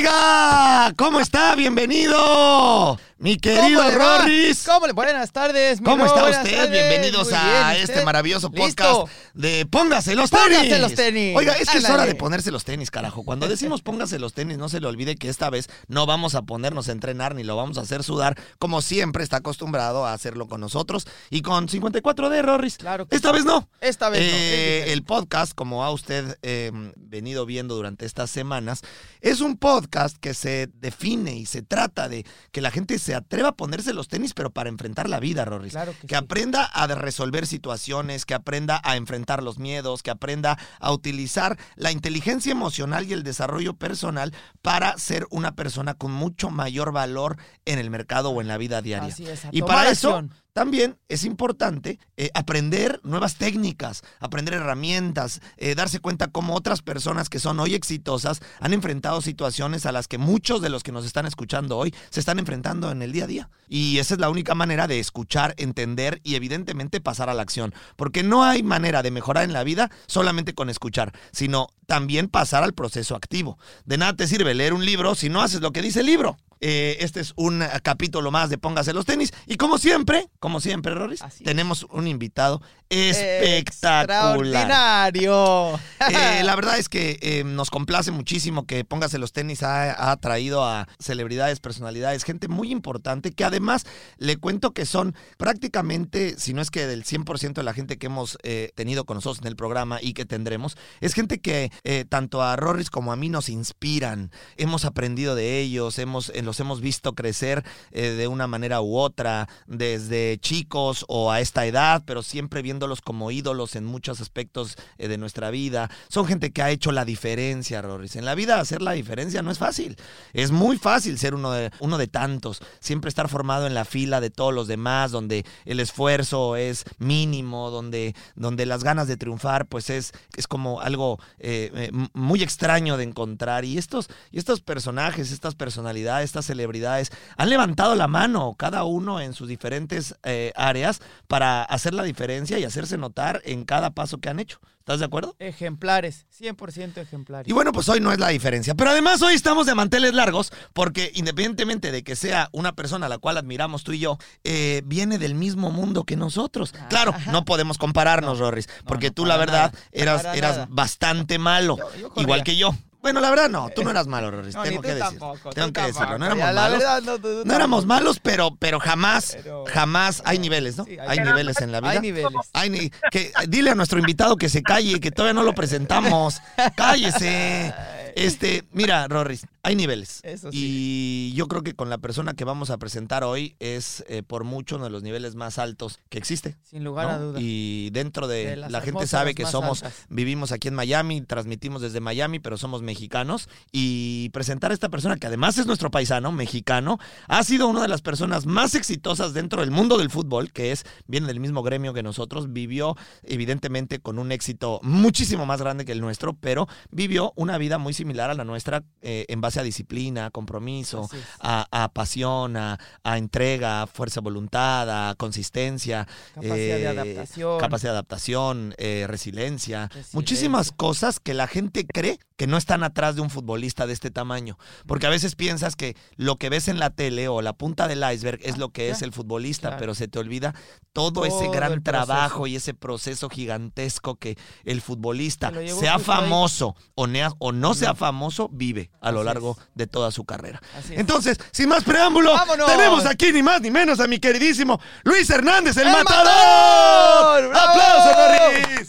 Oiga, ¿cómo está? Bienvenido. Mi querido ¿Cómo le va? Rorris. ¿Cómo le Buenas tardes. mi ¿Cómo está usted? tardes. Bienvenidos a bien, ¿y este maravilloso ¿Listo? podcast de Póngase los tenis. Póngase los tenis. Oiga, es que es hora de ponerse los tenis, carajo. Cuando decimos póngase los tenis, no se le olvide que esta vez no vamos a ponernos a entrenar ni lo vamos a hacer sudar, como siempre está acostumbrado a hacerlo con nosotros y con 54 de Rorris. Claro que Esta sí. vez no. Esta vez no, Eh, el podcast, como ha usted eh, venido viendo durante estas semanas, es un podcast que se define y se trata de que la gente se atreva a ponerse los tenis, pero para enfrentar la vida, Rorris. Claro que que sí. aprenda a resolver situaciones, que aprenda a enfrentar los miedos, que aprenda a utilizar la inteligencia emocional y el desarrollo personal para ser una persona con mucho mayor valor en el mercado o en la vida diaria. Así es, a Y para eso. También es importante eh, aprender nuevas técnicas, aprender herramientas, eh, darse cuenta cómo otras personas que son hoy exitosas han enfrentado situaciones a las que muchos de los que nos están escuchando hoy se están enfrentando en el día a día. Y esa es la única manera de escuchar, entender y evidentemente pasar a la acción. Porque no hay manera de mejorar en la vida solamente con escuchar, sino también pasar al proceso activo. De nada te sirve leer un libro si no haces lo que dice el libro. Eh, este es un eh, capítulo más de Póngase los tenis. Y como siempre, como siempre, Roris, tenemos un invitado espectacular. Extraordinario. Eh, la verdad es que eh, nos complace muchísimo que Póngase los tenis ha, ha traído a celebridades, personalidades, gente muy importante que además le cuento que son prácticamente, si no es que del 100% de la gente que hemos eh, tenido con nosotros en el programa y que tendremos, es gente que tanto a Rorris como a mí nos inspiran. Hemos aprendido de ellos, hemos, eh, los hemos visto crecer eh, de una manera u otra, desde chicos o a esta edad, pero siempre viéndolos como ídolos en muchos aspectos eh, de nuestra vida. Son gente que ha hecho la diferencia, Rorris. En la vida hacer la diferencia no es fácil. Es muy fácil ser uno de, uno de tantos. Siempre estar formado en la fila de todos los demás, donde el esfuerzo es mínimo, donde, donde las ganas de triunfar, pues es, es como algo eh, muy extraño de encontrar. Y estos, y estos personajes, estas personalidades, estas celebridades, han levantado la mano, cada uno en sus diferentes eh, áreas, para hacer la diferencia y hacerse notar en cada paso que han hecho. ¿Estás de acuerdo? Ejemplares, 100% ejemplares. Y bueno, pues hoy no es la diferencia. Pero además hoy estamos de manteles largos porque independientemente de que sea una persona a la cual admiramos tú y yo, eh, viene del mismo mundo que nosotros. Claro, no podemos compararnos, Rorris, porque no, tú la verdad nada, eras, eras nada. bastante malo, Yo- yo corría. igual que yo. Bueno, la verdad no, tú no eras malo, Rorris, No, tengo que decir. tampoco, tengo que decirlo, no éramos malos. verdad, no, tú- tú No éramos malos, pero, pero jamás, Pero- jamás hay niveles, ¿no? Sí, hay- hay niveles en la vida. Hay niveles. Ay, ni- que, dile a nuestro invitado que se calle, que todavía no lo presentamos. Cállese. Este, mira, Rorris, hay niveles. Eso Y yo creo que con la persona que vamos a presentar hoy es eh, por mucho uno de los niveles más altos que existe. Sin lugar ¿no? a duda. Y dentro de, la gente sabe que somos, altas. vivimos aquí en Miami, transmitimos desde Miami, pero somos mexicanos. Y presentar a esta persona que además es nuestro paisano, mexicano, ha sido una de las personas más exitosas dentro del mundo del fútbol, que es, viene del mismo gremio que nosotros, vivió evidentemente con un éxito muchísimo más grande que el nuestro, pero vivió una vida muy similar a la nuestra eh, en base a disciplina, a compromiso, a, a pasión, a, a entrega, a fuerza voluntad, a consistencia. Capacidad de eh, adaptación. Capacidad de adaptación, eh, resiliencia. Resiliencia. Muchísimas cosas que la gente cree que no están atrás de un futbolista de este tamaño. Porque a veces piensas que lo que ves en la tele o la punta del iceberg es Ah, lo que es el futbolista, claro. pero se te olvida todo, ese gran trabajo y ese proceso gigantesco que el futbolista, sea famoso o, o no sea famoso, vive a lo Así largo de toda su carrera. Entonces, sin más preámbulo, ¡Vámonos! tenemos aquí ni más ni menos a mi queridísimo Luis Hernández, el, ¡El matador. Matador! ¡Bravo! ¡Aplausos, Luis!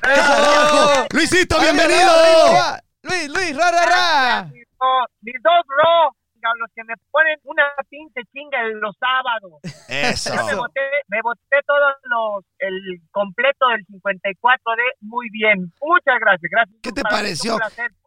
¡Carajo! Luisito, bienvenido. arriba, arriba. Luis, Luis, ra, ra, ra. mis dos bro, los que me ponen una pinche chinga en los sábados. Eso. Yo me boté, me boté todos los, el completo del 54D muy bien. Muchas gracias, gracias. ¿Qué te pareció?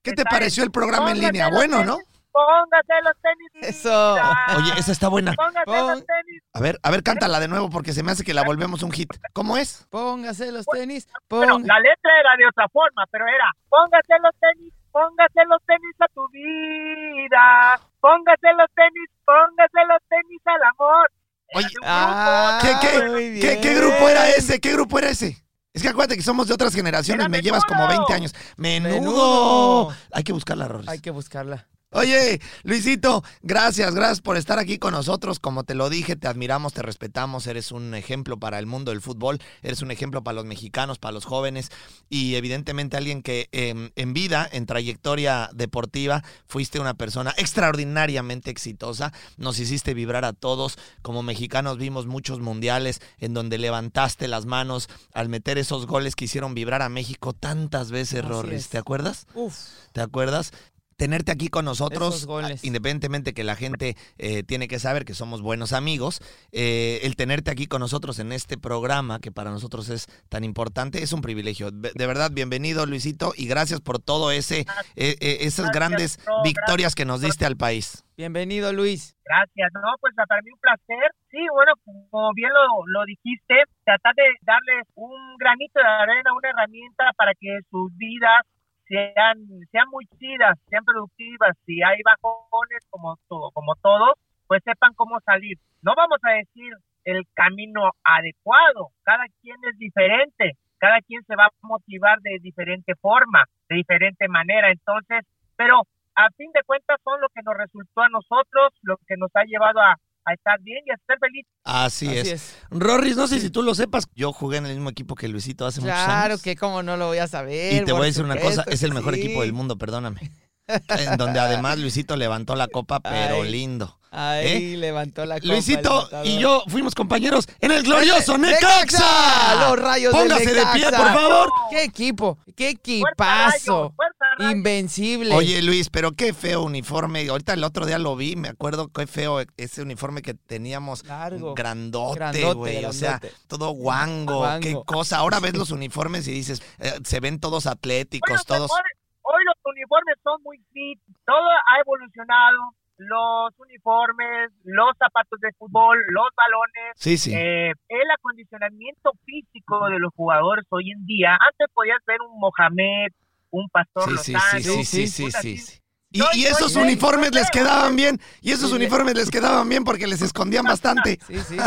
¿Qué te pareció el programa en línea? Bueno, ¿no? Póngase los tenis. Eso. Oye, esa está buena. Póngase Pon- los tenis. A ver, a ver, cántala de nuevo porque se me hace que la volvemos un hit. ¿Cómo es? Póngase los tenis. Bueno, Pon... la letra era de otra forma, pero era póngase los tenis, póngase los tenis a tu vida, póngase los tenis, póngase los tenis al amor. Oye, Ah, ¿Qué, qué, grupo era ese? ¿Qué grupo era ese? Es que acuérdate que somos de otras generaciones, Era me llevas como menudo. 20 años. ¡Menudo! Menudo. Hay que buscarla, Rorris. Hay que buscarla. Oye, Luisito, gracias, gracias por estar aquí con nosotros. Como te lo dije, te admiramos, te respetamos, eres un ejemplo para el mundo del fútbol, eres un ejemplo para los mexicanos, para los jóvenes y evidentemente alguien que eh, en vida, en trayectoria deportiva, fuiste una persona extraordinariamente exitosa. Nos hiciste vibrar a todos. Como mexicanos vimos muchos mundiales en donde levantaste las manos al meter esos goles que hicieron vibrar a México tantas veces, Así Rorris. es. ¿Te acuerdas? Uf. ¿Te acuerdas? Tenerte aquí con nosotros, independientemente que la gente eh, tiene que saber que somos buenos amigos, eh, el tenerte aquí con nosotros en este programa que para nosotros es tan importante es un privilegio. De verdad, bienvenido Luisito y gracias por todo ese eh, eh, esas Gracias, grandes no, victorias que nos diste al país. Bienvenido, Luis. Gracias, no, pues para mí un placer. Sí, bueno, como bien lo, lo dijiste, tratar de darles un granito de arena, una herramienta para que sus vidas sean, sean muy chidas, sean productivas. Si hay bajones como, todo, como todos, pues sepan cómo salir. No vamos a decir el camino adecuado, cada quien es diferente, cada quien se va a motivar de diferente forma, de diferente manera. Entonces, pero a fin de cuentas son lo que nos resultó a nosotros, lo que nos ha llevado a, a estar bien y a estar felices. Así, Así es. es. Rorris, no sé si tú lo sepas, yo jugué en el mismo equipo que Luisito hace muchos Claro años. que cómo no lo voy a saber. Y te voy a decir una cosa, es el mejor sí. equipo del mundo, perdóname. En donde además Luisito levantó la copa, pero Ay. lindo. Ahí levantó la copa. Luisito y yo fuimos compañeros en el glorioso ¡Necaxa! Los rayos del Póngase de pie, Necaxa. por favor. ¡Qué equipo! ¡Qué ¡Fuerza, equipazo! Rayo! ¡Fuerza, Invencible. Oye, Luis, pero qué feo uniforme. Ahorita el otro día lo vi, me acuerdo qué feo ese uniforme que teníamos. Largo. Grandote, Grandote, güey. O sea, todo guango, Guango. Qué cosa. Ahora ves los uniformes y dices, eh, se ven todos atléticos, pues, todos. hoy, hoy los uniformes son muy fit, todo ha evolucionado, los uniformes, los zapatos de fútbol, los balones, Sí, sí. eh, el acondicionamiento físico de los jugadores hoy en día. Antes podías ver un Mohamed, un Pastor Sí, sí, sí, sí, sí, sí. Y, No, y no, esos no, no, uniformes no, les no. quedaban bien. Y esos uniformes les quedaban bien porque les escondían bastante. Sí, sí.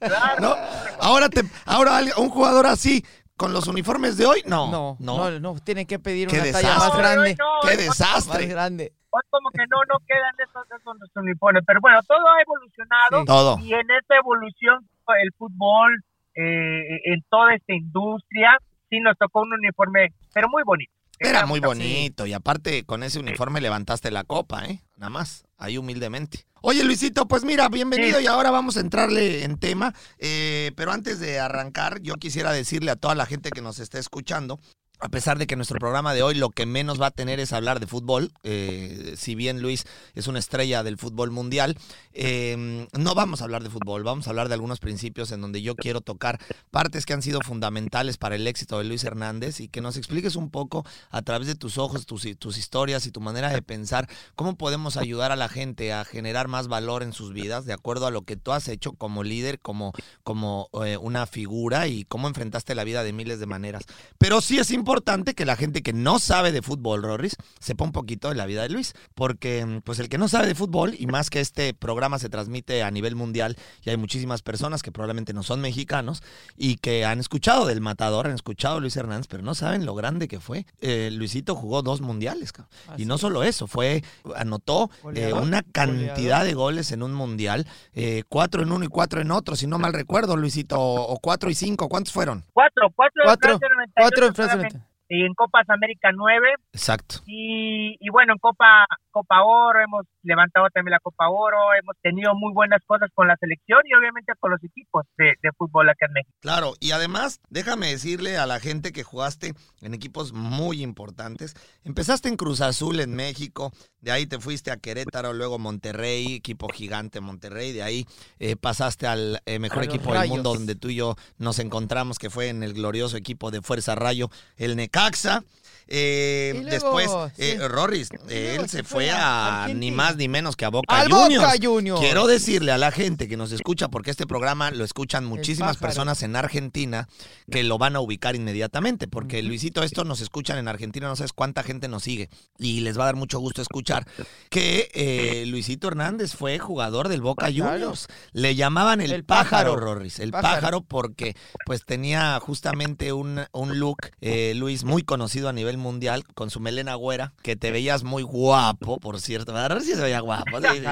Claro. ¿No? Ahora te, ahora un jugador así, con los uniformes de hoy, no. No, no, no, tienen que pedir Qué una talla desastre. más grande. No, no, ¡Qué hoy- Más desastre! grande. hoy como que no, no quedan esos, esos los uniformes. Pero bueno, todo ha evolucionado. Sí. Todo. Y en esta evolución, el fútbol, eh, en toda esta industria, sí nos tocó un uniforme, pero muy bonito. Era muy Sí. bonito. Y aparte, con ese uniforme levantaste la copa, ¿eh? Nada más, ahí humildemente. Oye, Luisito, pues mira, bienvenido Sí. y ahora vamos a entrarle en tema. Eh, pero antes de arrancar, yo quisiera decirle a toda la gente que nos está escuchando, a pesar de que nuestro programa de hoy lo que menos va a tener es hablar de fútbol, eh, si bien Luis es una estrella del fútbol mundial, eh, no vamos a hablar de fútbol, vamos a hablar de algunos principios en donde yo quiero tocar partes que han sido fundamentales para el éxito de Luis Hernández y que nos expliques un poco a través de tus ojos, tus, tus historias y tu manera de pensar, cómo podemos ayudar a la gente a generar más valor en sus vidas de acuerdo a lo que tú has hecho como líder, como, como eh, una figura y cómo enfrentaste la vida de miles de maneras. Pero sí es importante que la gente que no sabe de fútbol, Rorris, sepa un poquito de la vida de Luis, porque mm, pues el que no sabe de fútbol y más que este programa se transmite a nivel mundial y hay muchísimas personas que probablemente no son mexicanos y que han escuchado del matador, han escuchado a Luis Hernández, pero no saben lo grande que fue. Eh, Luisito jugó dos mundiales, cabrón. y no solo eso, fue anotó eh, una cantidad goleador. de goles en un mundial, eh, cuatro en uno y cuatro en otro, si no mal recuerdo, Luisito, o, o cuatro y cinco, ¿cuántos fueron? Cuatro, cuatro, Cuatro, en Francia 98 Cuatro en Francia. Y en Copas América nueve. Exacto. Y, y bueno, en Copa, Copa Oro hemos levantado también la Copa Oro, hemos tenido muy buenas cosas con la selección y obviamente con los equipos de, de fútbol acá en México. Claro, y además, déjame decirle a la gente que jugaste en equipos muy importantes. Empezaste en Cruz Azul en México, de ahí te fuiste a Querétaro, luego Monterrey, equipo gigante Monterrey, de ahí eh, pasaste al eh, mejor A equipo del mundo donde tú y yo nos encontramos, que fue en el glorioso equipo de Fuerza Rayo, el Necaxa. Necaxa. Eh, luego, después, sí. eh, Rorris, luego él se fue a ni más ni menos que a Boca ¡Al Juniors. Boca Juniors! Quiero decirle a la gente que nos escucha, porque este programa lo escuchan muchísimas personas en Argentina que lo van a ubicar inmediatamente, porque Luisito, esto nos escuchan en Argentina, no sabes cuánta gente nos sigue y les va a dar mucho gusto escuchar que eh, Luisito Hernández fue jugador del Boca. Juniors. Le llamaban el, El pájaro, pájaro. Rorris, el Pájaro. pájaro. porque pues tenía justamente un, un look, eh, Muy conocido a nivel mundial, con su melena güera, que te veías muy guapo, por cierto. A ver si se veía guapo. sí, sí.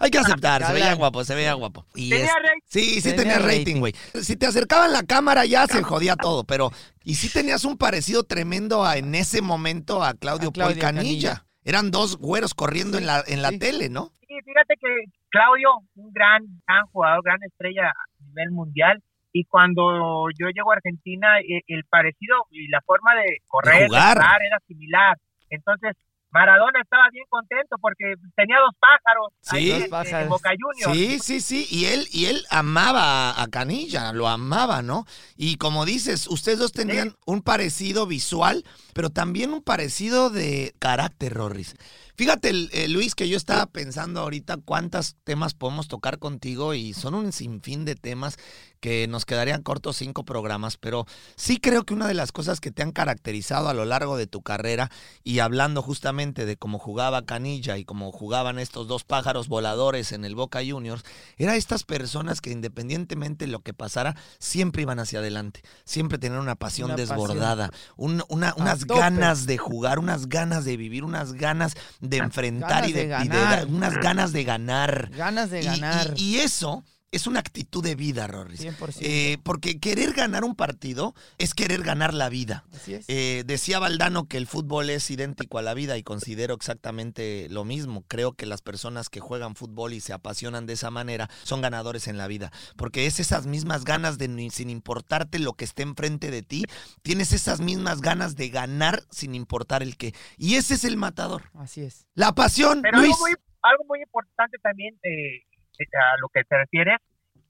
Hay que aceptar, se veía guapo, se veía guapo. Y Tenía es- rating. Sí, sí Tenía tenía rating, güey. Si te acercaban la cámara ya se jodía todo, pero... Y sí tenías un parecido tremendo a- en ese momento a Claudio, A Claudio Paul Canilla. Canilla. Eran dos güeros corriendo en la, en la sí. tele, ¿no? Sí, fíjate que Claudio, un gran, gran jugador, gran estrella a nivel mundial. Y cuando yo llego a Argentina, eh, el parecido y la forma de correr, de jugar. jugar era similar. Entonces, Maradona estaba bien contento porque tenía dos pájaros Sí. ahí Dos en- pájaros. en Boca Juniors. Sí, sí, sí. Y él, y él amaba a- a Canilla, lo amaba, ¿no? Y como dices, ustedes dos tenían un parecido visual, pero también un parecido de carácter, Rorris. Fíjate, eh, Luis, que yo estaba pensando ahorita cuántos temas podemos tocar contigo y son un sinfín de temas que nos quedarían cortos cinco programas, pero sí creo que una de las cosas que te han caracterizado a lo largo de tu carrera y hablando justamente de cómo jugaba Canilla y cómo jugaban estos dos pájaros voladores en el Boca Juniors, era estas personas que independientemente de lo que pasara, siempre iban hacia adelante, siempre tenían una pasión Una pasión. desbordada, un- una- unas ganas de jugar, unas ganas de vivir, unas ganas de enfrentar Ganas y de, de y de ganar. unas ganas de ganar. Ganas de Y- ganar. y- y eso es una actitud de vida, Rorris. 100%. Eh, porque querer ganar un partido es querer ganar la vida. Así es. Eh, decía Valdano que el fútbol es idéntico a la vida y considero exactamente lo mismo. Creo que las personas que juegan fútbol y se apasionan de esa manera son ganadores en la vida. Porque es esas mismas ganas de, ni- sin importarte lo que esté enfrente de ti, tienes esas mismas ganas de ganar sin importar el qué. Y ese es el matador. Así es. La pasión, Pero Luis. algo muy, algo muy importante también eh, a lo que te refieres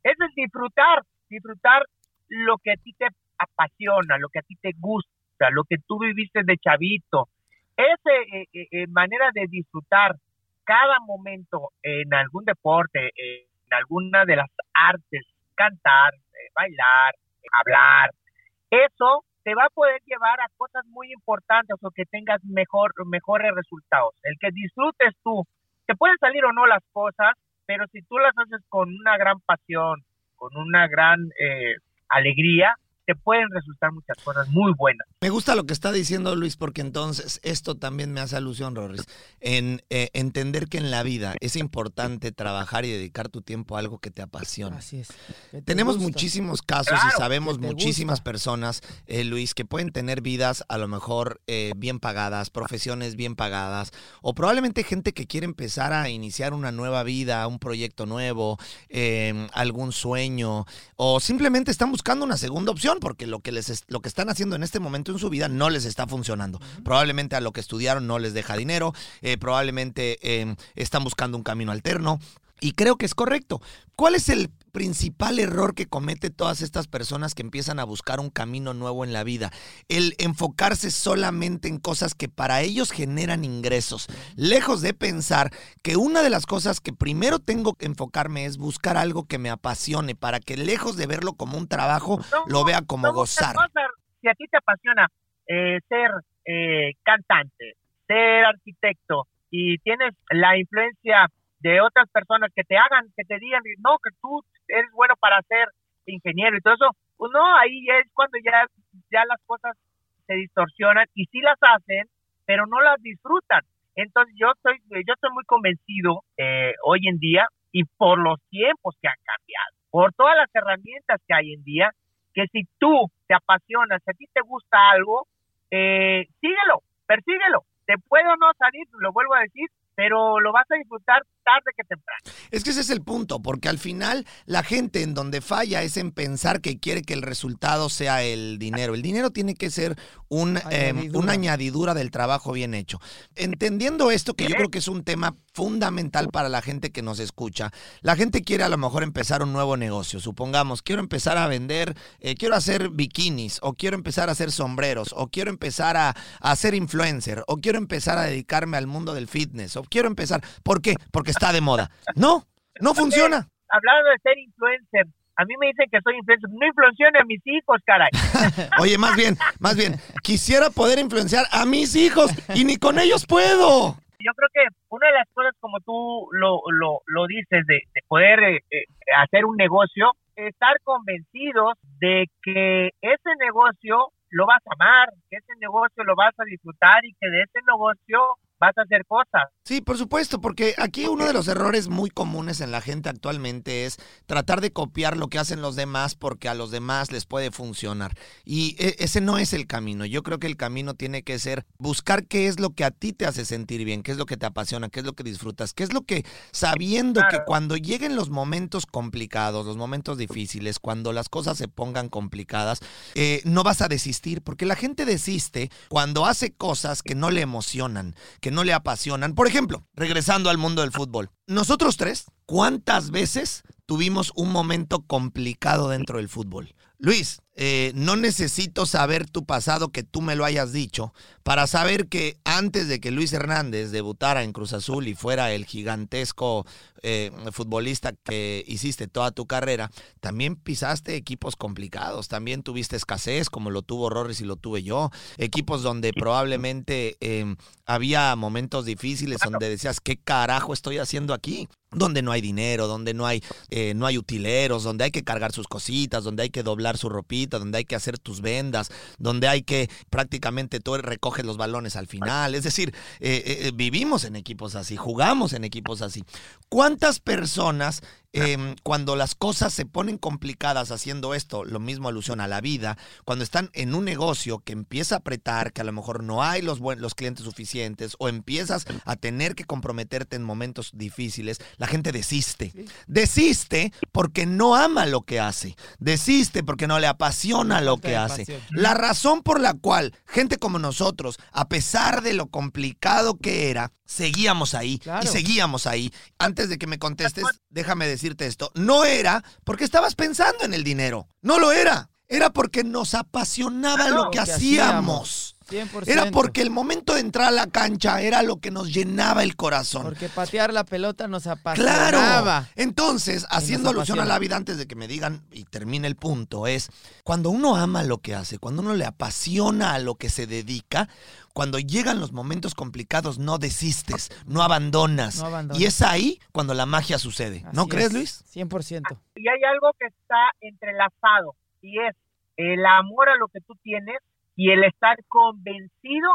es el disfrutar, disfrutar lo que a ti te apasiona, lo que a ti te gusta, lo que tú viviste de chavito. Esa manera de disfrutar cada momento en algún deporte, en alguna de las artes, cantar, eh, bailar, eh, hablar, eso te va a poder llevar a cosas muy importantes o que tengas mejor, mejores resultados. El que disfrutes tú, te pueden salir o no las cosas, pero si tú las haces con una gran pasión, con una gran eh, alegría, te pueden resultar muchas cosas muy buenas. Me gusta lo que está diciendo Luis porque entonces esto también me hace alusión, Rorris, en eh, entender que en la vida es importante trabajar y dedicar tu tiempo a algo que te apasiona. Así es. Te Tenemos gusta. muchísimos casos y sabemos muchísimas gusta. personas, eh, Luis, que pueden tener vidas a lo mejor eh, bien pagadas, profesiones bien pagadas, o probablemente gente que quiere empezar a iniciar una nueva vida, un proyecto nuevo, eh, algún sueño, o simplemente están buscando una segunda opción porque lo que les es- lo que están haciendo en este momento en su vida no les está funcionando. Probablemente a lo que estudiaron no les deja dinero, eh, probablemente eh, están buscando un camino alterno. Y creo que es correcto. ¿Cuál es el principal error que comete todas estas personas que empiezan a buscar un camino nuevo en la vida? El enfocarse solamente en cosas que para ellos generan ingresos, lejos de pensar que una de las cosas que primero tengo que enfocarme es buscar algo que me apasione para que lejos de verlo como un trabajo, No, lo vea como gozar. Si a ti te apasiona eh, ser eh, cantante, ser arquitecto y tienes la influencia de otras personas que te hagan, que te digan, no, que tú eres bueno para ser ingeniero y todo eso, pues no, ahí es cuando ya, ya las cosas se distorsionan y sí las hacen, pero no las disfrutan. Entonces yo estoy, yo estoy muy convencido eh, hoy en día y por los tiempos que han cambiado, por todas las herramientas que hay en día, que si tú te apasionas, si a ti te gusta algo, eh, síguelo, persíguelo. Te puede o no salir, lo vuelvo a decir, pero lo vas a disfrutar tarde que temprano. Es que ese es el punto, porque al final la gente en donde falla es en pensar que quiere que el resultado sea el dinero. El dinero tiene que ser un, eh, Añadidura. una añadidura del trabajo bien hecho. Entendiendo esto, que yo creo que es un tema fundamental para la gente que nos escucha. La gente quiere a lo mejor empezar un nuevo negocio. Supongamos, quiero empezar a vender, eh, quiero hacer bikinis, o quiero empezar a hacer sombreros, o quiero empezar a, a ser influencer, o quiero empezar a dedicarme al mundo del fitness, o quiero empezar. ¿Por qué? Porque está de moda. No, no funciona. Hablando de ser influencer, a mí me dicen que soy influencer. No influencione a mis hijos, caray. Oye, más bien, más bien, quisiera poder influenciar a mis hijos y ni con ellos puedo. Yo creo que una de las cosas, como tú lo, lo, lo dices, de, de poder eh, eh, hacer un negocio, estar convencidos de que ese negocio lo vas a amar, que ese negocio lo vas a disfrutar y que de ese negocio vas a hacer cosas. Sí, por supuesto, porque aquí uno de los errores muy comunes en la gente actualmente es tratar de copiar lo que hacen los demás porque a los demás les puede funcionar. Y e- ese no es el camino. Yo creo que el camino tiene que ser buscar qué es lo que a ti te hace sentir bien, qué es lo que te apasiona, qué es lo que disfrutas, qué es lo que sabiendo que cuando lleguen los momentos complicados, los momentos difíciles, cuando las cosas se pongan complicadas, eh, no vas a desistir, porque la gente desiste cuando hace cosas que no le emocionan, que no le apasionan. Por ejemplo, regresando al mundo del fútbol, nosotros tres, ¿cuántas veces tuvimos un momento complicado dentro del fútbol? Luis, eh, no necesito saber tu pasado que tú me lo hayas dicho para saber que antes de que Luis Hernández debutara en Cruz Azul y fuera el gigantesco eh, futbolista que hiciste toda tu carrera, también pisaste equipos complicados, también tuviste escasez como lo tuvo Rorris y lo tuve yo, equipos donde probablemente eh, había momentos difíciles donde decías, ¿qué carajo estoy haciendo aquí? Donde no hay dinero, donde no hay, eh, no hay utileros, donde hay que cargar sus cositas, donde hay que doblar su ropita, donde hay que hacer tus vendas, donde hay que prácticamente tú recoges los balones al final. Es decir, eh, eh, vivimos en equipos así, jugamos en equipos así. ¿Cuántas personas em, cuando las cosas se ponen complicadas haciendo esto, lo mismo alusión a la vida, cuando están en un negocio que empieza a apretar, que a lo mejor no hay los, buen- los clientes suficientes o empiezas a tener que comprometerte en momentos difíciles, la gente desiste. Desiste porque no ama lo que hace. Desiste porque no le apasiona lo que hace. La razón por la cual gente como nosotros, a pesar de lo complicado que era, seguíamos ahí Claro. y seguíamos ahí. Antes de que me contestes, déjame decirte esto. No era porque estabas pensando en el dinero. No lo era. Era porque nos apasionaba lo que Lo que hacíamos. 100%. Era porque el momento de entrar a la cancha era lo que nos llenaba el corazón. Porque patear la pelota nos Claro. apasionaba. Entonces, haciendo alusión a la vida antes de que me digan y termine el punto, es cuando uno ama lo que hace, cuando uno le apasiona a lo que se dedica, cuando llegan los momentos complicados no desistes, no abandonas. No abandonas. Y es ahí cuando la magia sucede. ¿No crees, es, Luis? 100%. Y hay algo que está entrelazado y es el amor a lo que tú tienes y el estar convencido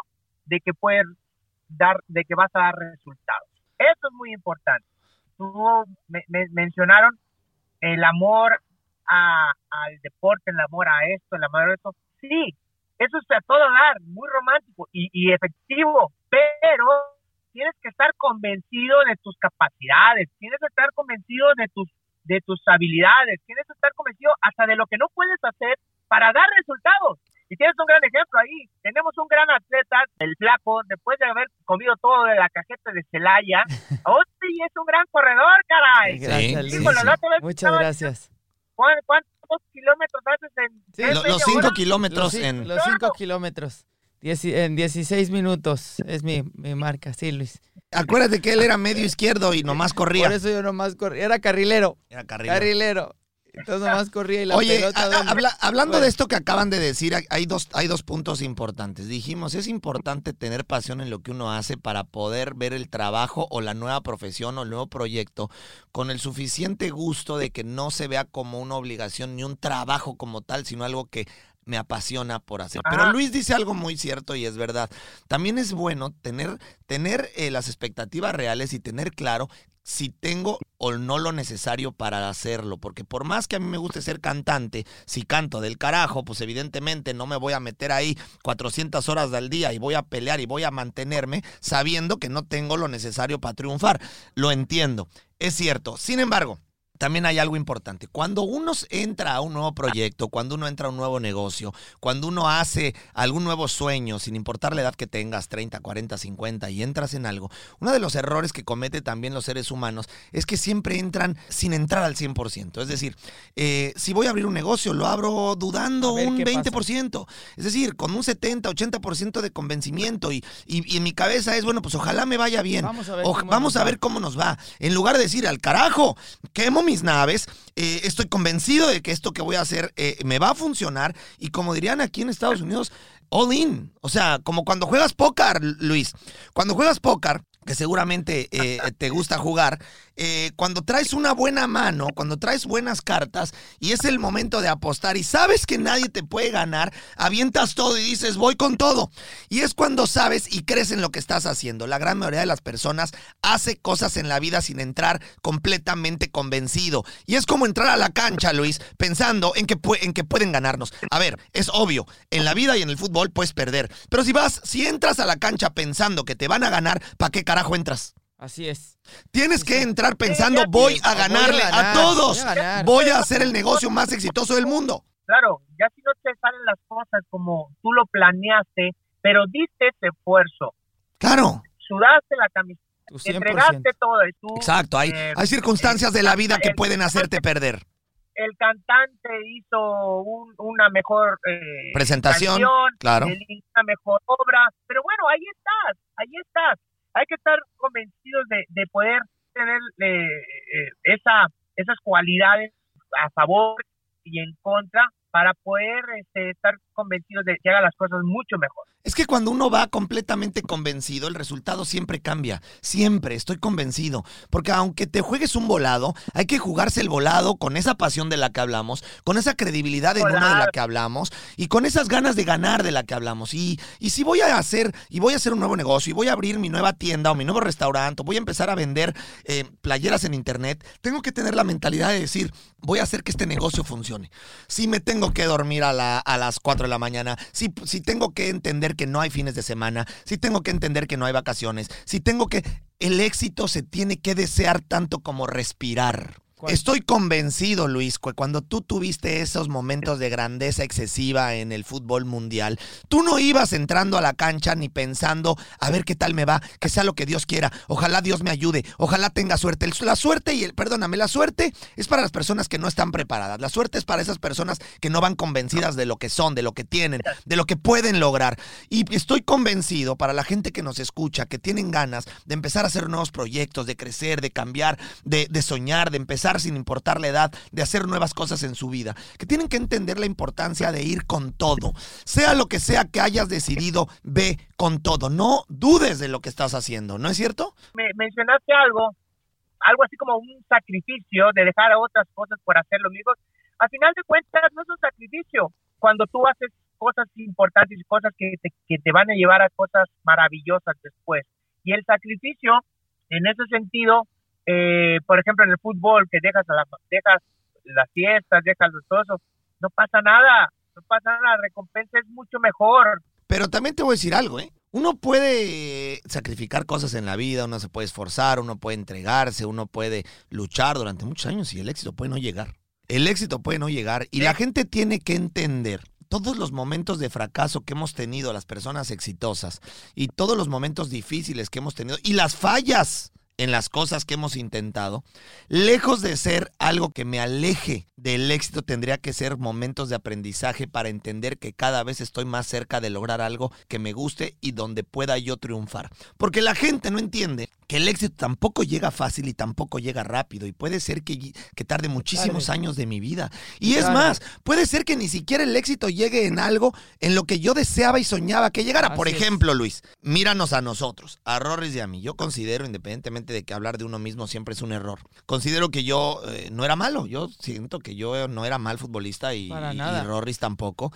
de que puedes dar, de que vas a dar resultados. Eso es muy importante. Tú me- me- mencionaron el amor a- al deporte, el amor a esto, el amor a esto. Sí, eso es a todo dar, muy romántico y, y efectivo, pero tienes que estar convencido de tus capacidades, tienes que estar convencido de tus de tus habilidades, tienes que estar convencido hasta de lo que no puedes hacer para dar resultados. Y tienes un gran ejemplo ahí. Tenemos un gran atleta, el flaco, después de haber comido todo de la cajeta de Celaya. Hoy es un gran corredor, caray. Gracias, Luis. Híjole, la otra vez Muchas gracias. ¿Cuán- ¿Cuántos kilómetros haces en Sí. Lo- los cinco hora? kilómetros Los, en... los cinco kilómetros. Dieci- en 16 minutos es mi, mi marca, sí, Luis. Acuérdate que él era medio izquierdo y nomás corría. Por eso yo nomás corría. Era carrilero. Era carrilero. Carrilero. Entonces nomás corría y la Oye, pelota. a- a- ¿dónde? habla- hablando Bueno. de esto que acaban de decir, hay dos, hay dos puntos importantes. Dijimos, es importante tener pasión en lo que uno hace para poder ver el trabajo o la nueva profesión o el nuevo proyecto con el suficiente gusto de que no se vea como una obligación ni un trabajo como tal, sino algo que me apasiona por hacer. Pero. Luis dice algo muy cierto y es verdad. También es bueno tener, tener eh, las expectativas reales y tener claro si tengo o no lo necesario para hacerlo. Porque por más que a mí me guste ser cantante, si canto del carajo, pues evidentemente no me voy a meter ahí 400 horas al día y voy a pelear y voy a mantenerme sabiendo que no tengo lo necesario para triunfar. Lo entiendo, es cierto. Sin embargo, también hay algo importante. Cuando uno entra a un nuevo proyecto, cuando uno entra a un nuevo negocio, cuando uno hace algún nuevo sueño, sin importar la edad que tengas, 30, 40, 50, y entras en algo, uno de los errores que comete también los seres humanos es que siempre entran sin entrar al 100%. Es decir, eh, si voy a abrir un negocio, lo abro dudando un 20%. Es decir, con un 70, 80% de convencimiento y, y, en mi cabeza es, bueno, pues ojalá me vaya bien. Vamos a ver, cómo, vamos a ver cómo nos va. En lugar de decir, al carajo, quemo mis naves, eh, estoy convencido de que esto que voy a hacer eh, me va a funcionar y como dirían aquí en Estados Unidos, all in. O sea, como cuando juegas póker, Luis. Cuando juegas póker, que seguramente eh, te gusta jugar, eh, cuando traes una buena mano, cuando traes buenas cartas y es el momento de apostar y sabes que nadie te puede ganar, avientas todo y dices voy con todo. Y es cuando sabes y crees en lo que estás haciendo. La gran mayoría de las personas hace cosas en la vida sin entrar completamente convencido. Y es como entrar a la cancha, Luis, pensando en que, en que pueden ganarnos. A ver, es obvio, en la vida y en el fútbol puedes perder. Pero si vas, si entras a la cancha pensando que te van a ganar, ¿para qué carajo entras? Así es. Tienes que entrar pensando, voy a ganarle a, todos. Voy a, hacer el negocio más exitoso del mundo. Claro, ya si no te salen las cosas como tú lo planeaste, pero diste ese esfuerzo. Claro. Sudaste la camiseta. Entregaste todo. Exacto, hay, eh, hay circunstancias de la vida que pueden hacerte perder. El cantante hizo una mejor eh, presentación, claro. una mejor obra, pero bueno, ahí estás, ahí estás hay que estar convencidos de, de poder tener eh, eh, esa, esas cualidades a favor y en contra para poder este, estar convencidos de que haga las cosas mucho mejor. Es que cuando uno va completamente convencido, el resultado siempre cambia. Siempre, estoy convencido. Porque aunque te juegues un volado, hay que jugarse el volado con esa pasión de la que hablamos, con esa credibilidad en de la que hablamos y con esas ganas de ganar de la que hablamos. Y, y si voy a hacer, y voy a hacer un nuevo negocio, y voy a abrir mi nueva tienda o mi nuevo restaurante, o voy a empezar a vender eh, playeras en internet, tengo que tener la mentalidad de decir, voy a hacer que este negocio funcione. Si me tengo que dormir a, la, a las 4 de la mañana, si, si tengo que entender que no hay fines de semana, si tengo que entender que no hay vacaciones, si tengo que... El éxito se tiene que desear tanto como respirar. Estoy convencido, Luis, que cuando tú tuviste esos momentos de grandeza excesiva en el fútbol mundial, tú no ibas entrando a la cancha ni pensando, a ver qué tal me va, que sea lo que Dios quiera, ojalá Dios me ayude, ojalá tenga suerte. La suerte y el, perdóname, la suerte es para las personas que no están preparadas. La suerte es para esas personas que no van convencidas de lo que son, de lo que tienen, de lo que pueden lograr. Y estoy convencido para la gente que nos escucha, que tienen ganas de empezar a hacer nuevos proyectos, de crecer, de cambiar, de, de soñar, de empezar sin importar la edad, de hacer nuevas cosas en su vida, que tienen que entender la importancia de ir con todo. Sea lo que sea que hayas decidido, ve con todo. No dudes de lo que estás haciendo, ¿no es cierto? Me mencionaste algo, algo así como un sacrificio de dejar a otras cosas por hacer lo mismo. Al final de cuentas, no es un sacrificio. Cuando tú haces cosas importantes y cosas que que te van a llevar a cosas maravillosas después. Y el sacrificio, en ese sentido, eh, por ejemplo, en el fútbol, que dejas, a la, dejas las fiestas, dejas todo eso, no pasa nada, no pasa nada, la recompensa es mucho mejor. Pero también te voy a decir algo, ¿eh? Uno puede sacrificar cosas en la vida, uno se puede esforzar, uno puede entregarse, uno puede luchar durante muchos años y el éxito puede no llegar. El éxito puede no llegar y la gente tiene que entender todos los momentos de fracaso que hemos tenido las personas exitosas y todos los momentos difíciles que hemos tenido y las fallas en las cosas que hemos intentado, lejos de ser algo que me aleje del éxito, tendría que ser momentos de aprendizaje para entender que cada vez estoy más cerca de lograr algo que me guste y donde pueda yo triunfar. Porque la gente no entiende que el éxito tampoco llega fácil y tampoco llega rápido y puede ser que, que tarde muchísimos años de mi vida. Y es más, puede ser que ni siquiera el éxito llegue en algo en lo que yo deseaba y soñaba que llegara. Por ejemplo, Luis, míranos a nosotros, a Rorris y a mí. Yo considero, independientemente de que hablar de uno mismo siempre es un error. Considero que yo eh, no era malo, yo siento que yo no era mal futbolista y, y Rorris tampoco.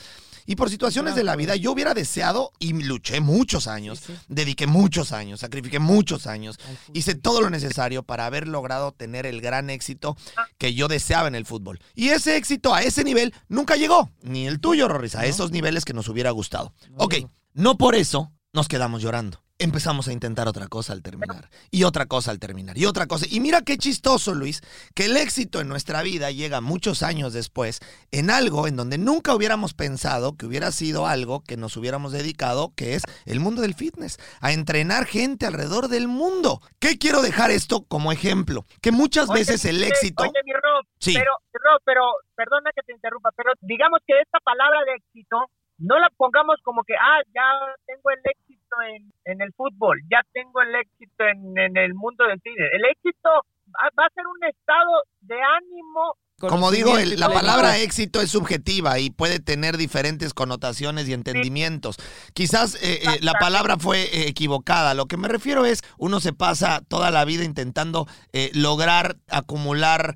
Y por situaciones de la vida yo hubiera deseado y luché muchos años, dediqué muchos años, sacrifiqué muchos años, hice todo lo necesario para haber logrado tener el gran éxito que yo deseaba en el fútbol. Y ese éxito a ese nivel nunca llegó, ni el tuyo, Rorris, a esos niveles que nos hubiera gustado. ok, no por eso nos quedamos llorando. Empezamos a intentar otra cosa al terminar. Y otra cosa al terminar. Y otra cosa. Y mira qué chistoso, Luis, que el éxito en nuestra vida llega muchos años después en algo en donde nunca hubiéramos pensado que hubiera sido algo que nos hubiéramos dedicado, que es el mundo del fitness. A entrenar gente alrededor del mundo. ¿Qué quiero dejar esto como ejemplo? Que muchas Oye, veces el éxito... Oye, mi Rob, Sí. pero, Rob, pero, perdona que te interrumpa, pero digamos que esta palabra de éxito no la pongamos como que, ah, ya tengo el éxito en, en el fútbol, ya tengo el éxito en, en el mundo del cine. El éxito va, va a ser un estado de ánimo. Como digo, el- la palabra éxito es subjetiva y puede tener diferentes connotaciones y entendimientos. Quizás eh, eh, la palabra fue eh, equivocada. Lo que me refiero es, uno se pasa toda la vida intentando lograr, acumular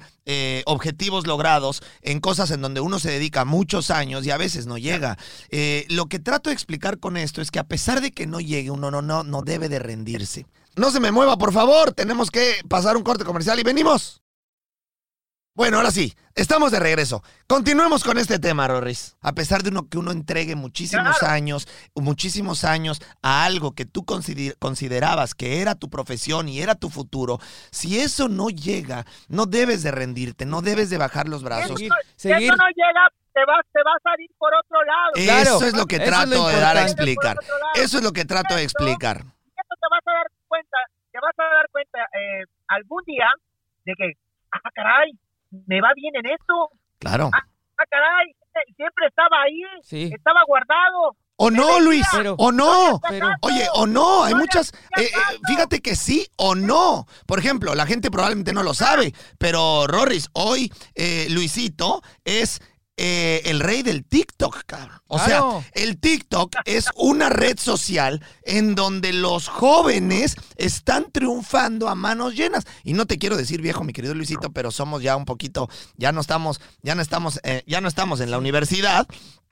objetivos logrados en cosas en donde uno se dedica muchos años y a veces no llega. Lo que trato de explicar con esto es que a pesar de que no llegue, uno no, no, no debe de rendirse. No se me mueva, por favor. Tenemos que pasar un corte comercial y venimos. Bueno, ahora sí, estamos de regreso. Continuemos con este tema, Rorris. A pesar de uno que uno entregue muchísimos Claro. años, muchísimos años a algo que tú consider- considerabas que era tu profesión y era tu futuro, si eso no llega, no debes de rendirte, no debes de bajar los brazos. Si seguir. eso no llega, te vas, te vas a ir por otro lado. Eso Claro, es lo que eso es lo trato de dar a explicar. Eso es lo que trato de explicar. Esto te vas a dar cuenta, te vas a dar cuenta eh, algún día de que, ah, caray, me va bien en esto, Claro. ah, caray, siempre estaba ahí, Sí. estaba guardado. O no, Luis, Pero- o no. Pero, Oye, o no, hay muchas... eh, eh, fíjate que sí o no. Por ejemplo, la gente probablemente no lo sabe, pero Rorris, hoy eh, Luisito es eh, el rey del TikTok, cabrón. O Claro. sea, el TikTok es una red social en donde los jóvenes están triunfando a manos llenas. Y no te quiero decir viejo, mi querido Luisito, pero somos ya un poquito, ya no estamos, ya no estamos, eh, ya no estamos en la universidad.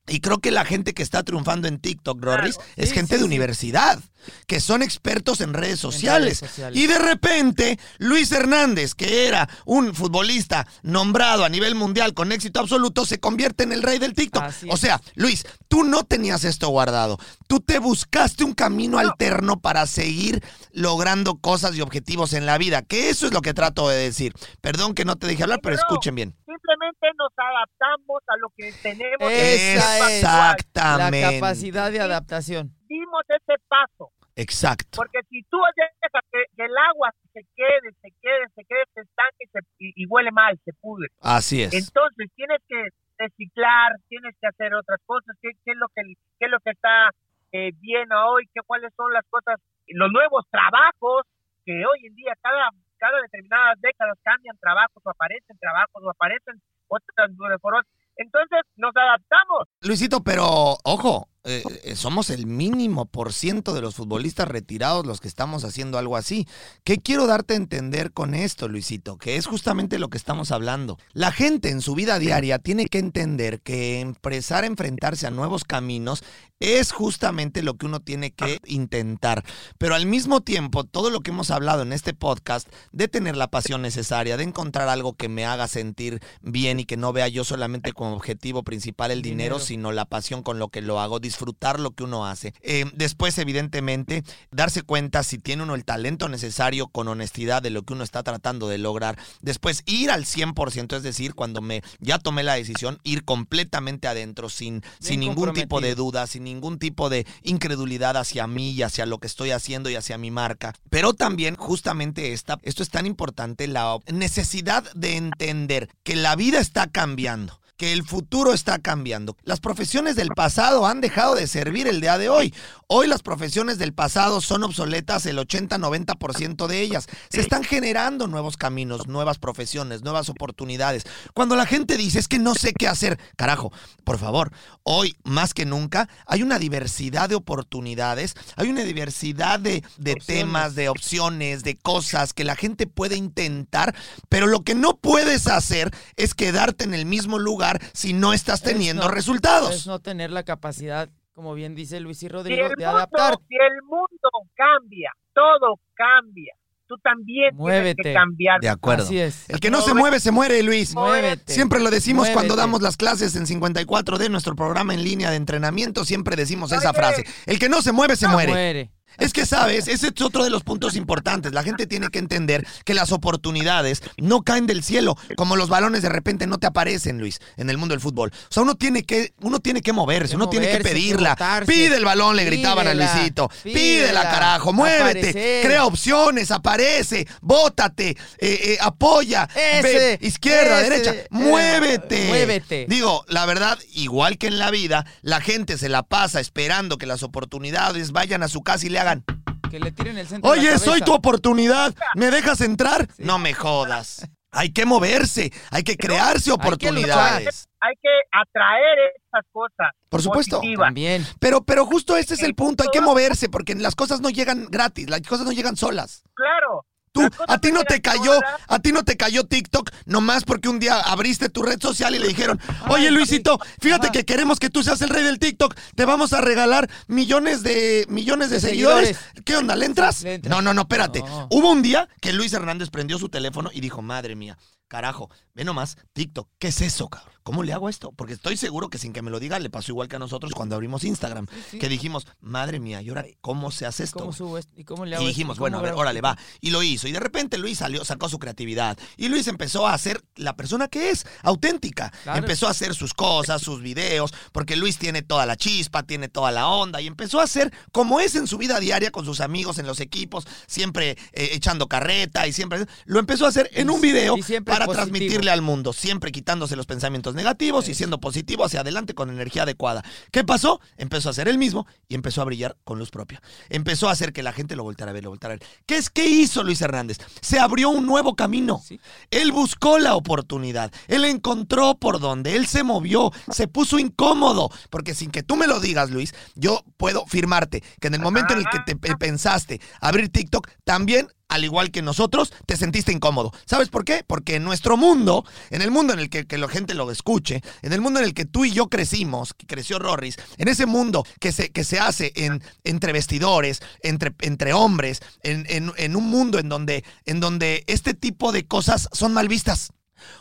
Y creo que la gente que está triunfando en TikTok, Rorris, Claro. es Sí, gente sí, de sí. universidad, que son expertos en redes sociales. sociales. Y de repente, Luis Hernández, que era un futbolista nombrado a nivel mundial con éxito absoluto, se convierte en el rey del TikTok. Así O sea, Luis, tú no tenías esto guardado. Tú te buscaste un camino alterno para seguir logrando cosas y objetivos en la vida. Que eso es lo que trato de decir. Perdón que no te dejé hablar, pero escuchen bien. Simplemente nos adaptamos a lo que tenemos. Esa es la Exactamente. capacidad de adaptación. Dimos ese paso. Exacto. Porque si tú dejas que, que el agua se quede, se quede, se quede, se estanque y, se- y- y huele mal, se pudre. Así es. Entonces tienes que reciclar, tienes que hacer otras cosas. ¿Qué, qué es lo que qué es lo que está eh, bien hoy? ¿Qué, ¿Cuáles son las cosas? Los nuevos trabajos que hoy en día cada cada determinadas décadas cambian trabajos o aparecen trabajos o aparecen otras por otras. Entonces nos adaptamos. Luisito, pero ojo, eh, eh, somos el mínimo por ciento de los futbolistas retirados los que estamos haciendo algo así. ¿Qué quiero darte a entender con esto, Luisito? Que es justamente lo que estamos hablando. La gente en su vida diaria tiene que entender que empezar a enfrentarse a nuevos caminos es justamente lo que uno tiene que intentar. Pero al mismo tiempo, todo lo que hemos hablado en este podcast, de tener la pasión necesaria, de encontrar algo que me haga sentir bien y que no vea yo solamente como objetivo principal el dinero, Dinero. sino la pasión con lo que lo hago, disfrutar lo que uno hace. Eh, después, evidentemente, darse cuenta si tiene uno el talento necesario con honestidad de lo que uno está tratando de lograr. Después, ir al 100%, es decir, cuando me ya tomé la decisión, ir completamente adentro, sin, sin ningún tipo de duda, sin ningún tipo de incredulidad hacia mí y hacia lo que estoy haciendo y hacia mi marca. Pero también, justamente esta, esto es tan importante, la necesidad de entender que la vida está cambiando que el futuro está cambiando. Las profesiones del pasado han dejado de servir el día de hoy. Hoy las profesiones del pasado son obsoletas el 80-90% de ellas. Se están generando nuevos caminos, nuevas profesiones, nuevas oportunidades. Cuando la gente dice es que no sé qué hacer, carajo, por favor, hoy más que nunca hay una diversidad de oportunidades, hay una diversidad de, de temas, de opciones, de cosas que la gente puede intentar, pero lo que no puedes hacer es quedarte en el mismo lugar si no estás Es teniendo no- resultados. Es no tener la capacidad, como bien dice Luis y Rodrigo, de mundo, adaptar. si el mundo cambia, todo cambia. Tú también tienes Muévete. que cambiar. De acuerdo. Así es. El que no se mueve, se muere, Luis. Muévete. Siempre lo decimos cuando damos las clases en 54D, nuestro programa en línea de entrenamiento, siempre decimos esa frase. El que no se mueve, se muere. Muere. Es que, ¿sabes? Ese es otro de los puntos importantes. La gente tiene que entender que las oportunidades no caen del cielo, como los balones de repente no te aparecen, Luis, en el mundo del fútbol. O sea, uno tiene que, uno tiene que moverse, uno tiene que pedirla. Pide el balón, le gritaban a Luisito. Pídela, pídela, carajo, muévete, aparecer. crea opciones, aparece, bótate, eh, eh, apoya, Ese, ve, izquierda, ese, derecha, eh, muévete. muévete. Digo, la verdad, igual que en la vida, la gente se la pasa esperando que las oportunidades vayan a su casa y le hagan. Que le tiren el centro de la Oye, soy tu oportunidad. ¿Me dejas entrar? No me jodas. Hay que moverse, hay que crearse oportunidades. Hay que atraer esas cosas. Por supuesto. positivas. También. Pero, pero justo este es el punto, hay que moverse porque las cosas no llegan gratis, las cosas no llegan solas. Claro. Tú, a ti no te cayó, a ti no te cayó TikTok nomás porque un día abriste tu red social y le dijeron, oye Luisito, fíjate que queremos que tú seas el rey del TikTok, te vamos a regalar millones de millones de, seguidores. ¿Qué onda? ¿Le entras? No, no, no, espérate. Hubo un día que Luis Hernández prendió su teléfono y dijo, madre mía, carajo, ve nomás, TikTok, ¿qué es eso, cabrón? ¿Cómo le hago esto? Porque estoy seguro que sin que me lo diga le pasó igual que a nosotros cuando abrimos Instagram, sí. que dijimos, madre mía, ¿y ahora cómo se hace esto? ¿Cómo güey?" subo esto? ¿Y cómo le hago Y dijimos, ¿Y bueno, a ver, órale, va. Y lo hizo. Y de repente Luis salió, sacó su creatividad. Y Luis empezó a ser la persona que es, auténtica. Claro. Empezó a hacer sus cosas, sus videos, porque Luis tiene toda la chispa, tiene toda la onda. Y empezó a hacer como es en su vida diaria con sus amigos en los equipos, siempre eh, echando carreta y siempre. Lo empezó a hacer en un video para positivo. transmitirle al mundo, siempre quitándose los pensamientos negativos y siendo positivo hacia adelante con energía adecuada. ¿Qué pasó? Empezó a ser él mismo y empezó a brillar con luz propia. Empezó a hacer que la gente lo volteara a ver, lo volteara a ver. ¿Qué es qué hizo Luis Hernández? Se abrió un nuevo camino. Sí. Él buscó la oportunidad. Él encontró por dónde. Él se movió. Se puso incómodo. Porque sin que tú me lo digas, Luis, yo puedo firmarte que en el momento en el que te pe- pensaste abrir TikTok, también al igual que nosotros, te sentiste incómodo. ¿Sabes por qué? Porque en nuestro mundo, en el mundo en el que, la gente lo escuche, en el mundo en el que tú y yo crecimos, que creció Rorris, en ese mundo que se, que se hace en, entre vestidores, entre, entre hombres, en, en- un mundo en donde, en donde este tipo de cosas son mal vistas.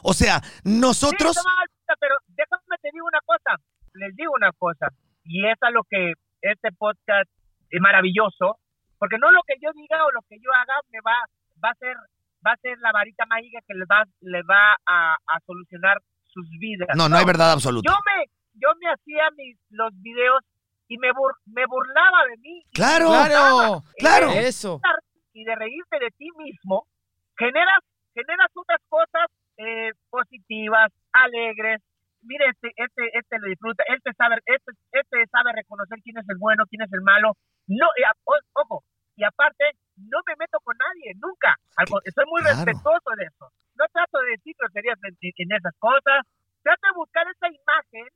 O sea, nosotros... Pero déjame te digo una cosa, les digo una cosa, y es a lo que este podcast es maravilloso, porque no lo que yo diga o lo que yo haga me va, va a ser, va a ser la varita mágica que les va, les va a, a solucionar sus vidas. No, no hay verdad absoluta. Yo me, yo me hacía mis los videos y me bur- me burlaba de mí. Claro, ¡Claro! claro. Eso. y de reírte de ti mismo, generas, generas otras cosas eh, positivas, alegres. Mire, este, este, este le disfruta, este sabe, este, este sabe reconocer quién es el bueno, quién es el malo. No, o- ojo, y aparte, no me meto con nadie, nunca. Soy muy Claro. respetuoso de eso. No trato de decir groserías en, en esas cosas. Trato de buscar esa imagen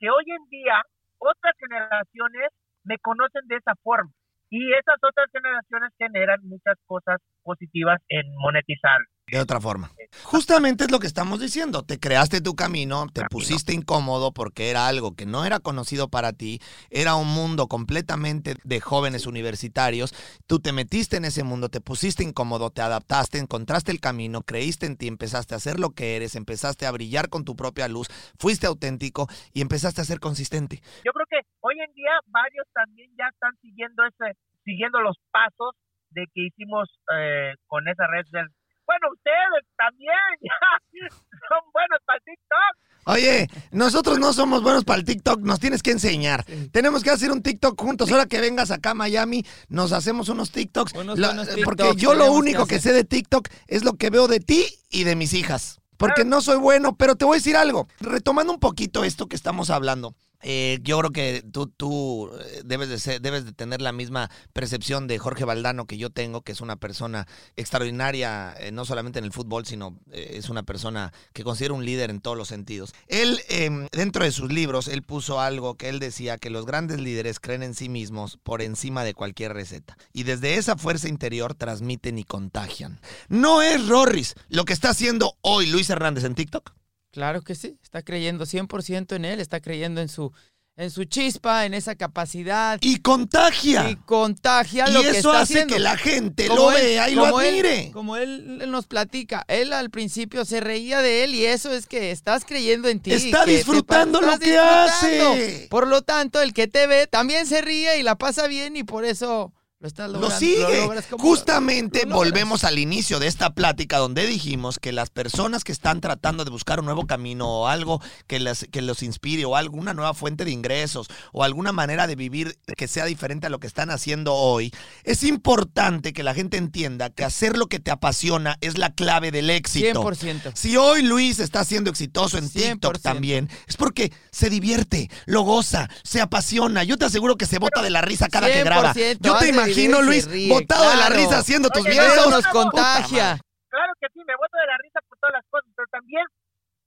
que hoy en día otras generaciones me conocen de esa forma. Y esas otras generaciones generan muchas cosas positivas en monetizar. De otra forma. Justamente es lo que estamos diciendo. Te creaste tu camino, te pusiste incómodo porque era algo que no era conocido para ti, era un mundo completamente de jóvenes universitarios. Tú te metiste en ese mundo, te pusiste incómodo, te adaptaste, encontraste el camino, creíste en ti, empezaste a ser lo que eres, empezaste a brillar con tu propia luz, fuiste auténtico y empezaste a ser consistente. Yo creo que hoy en día varios también ya están siguiendo ese, siguiendo los pasos de que hicimos eh, con esa red social. Bueno, ustedes también son buenos para TikTok. Oye, nosotros no somos buenos para el TikTok, nos tienes que enseñar. Tenemos que hacer un TikTok juntos. Ahora que vengas acá a Miami, nos hacemos unos TikToks. Unos La- buenos porque yo lo que único que, hacer. sé de TikTok es lo que veo de ti y de mis hijas. Porque no soy bueno, pero te voy a decir algo. Retomando un poquito esto que estamos hablando. Eh, yo creo que tú, tú eh, debes, de ser- debes de tener la misma percepción de Jorge Valdano que yo tengo, que es una persona extraordinaria, eh, no solamente en el fútbol, sino eh, es una persona que considero un líder en todos los sentidos. Él, eh, dentro de sus libros, él puso algo que él decía que los grandes líderes creen en sí mismos por encima de cualquier receta. Y desde esa fuerza interior transmiten y contagian. No es Rorris lo que está haciendo hoy Luis Hernández en TikTok. Claro que sí. Está creyendo 100% en él, está creyendo en su, en su chispa, en esa capacidad. Y contagia. Y contagia Y lo que eso está hace haciendo. que la gente Como lo él- vea y lo él- admire. como él, nos platica, él al principio se reía de él y eso es que estás creyendo en ti. Está disfrutando lo que disfrutando. hace. Por lo tanto, el que te ve también se ríe y la pasa bien y por eso Lo estás Lo logrando. sigue. como- Justamente lo volvemos al inicio de esta plática donde dijimos que las personas que están tratando de buscar un nuevo camino o algo que, les, que los inspire o alguna nueva fuente de ingresos o alguna manera de vivir que sea diferente a lo que están haciendo hoy, es importante que la gente entienda que hacer lo que te apasiona es la clave del éxito. 100%. Si hoy Luis está siendo exitoso en TikTok 100%. también, es porque se divierte, lo goza, se apasiona. Yo te aseguro que se bota de la risa cada que graba. 100%, Yo te imagino, Luis, ríe, botado de la claro. risa haciendo tus Oye, eso videos. nos Puta contagia. Claro que sí, me boto de la risa por todas las cosas, pero también